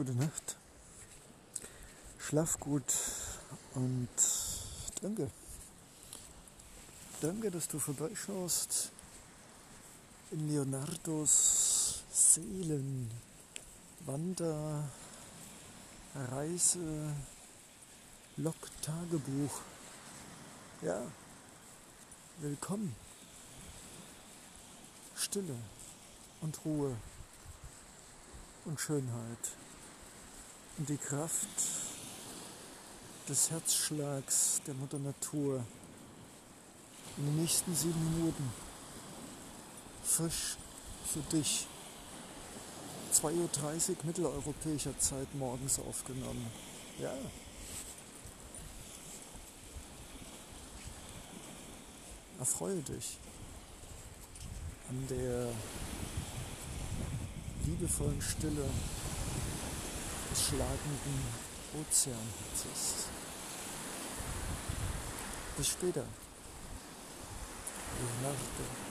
gute Nacht. Schlaf gut und danke. Danke, dass du vorbeischaust in Leonardos Seelen, Wander, Reise, Log, Tagebuch. Ja, willkommen. Stille und Ruhe und Schönheit die Kraft des Herzschlags der Mutter Natur in den nächsten sieben Minuten frisch für dich 2.30 Uhr mitteleuropäischer Zeit morgens aufgenommen. Ja. Erfreue dich an der liebevollen Stille des schlagenden Ozeanhitzes. Bis später. Leonardo.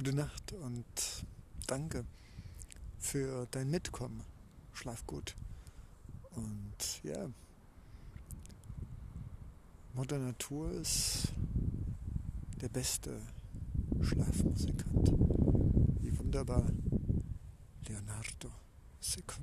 Gute Nacht und danke für dein Mitkommen. Schlaf gut. Und ja, Mutter Natur ist der beste Schlafmusikant. Wie wunderbar Leonardo Secondo.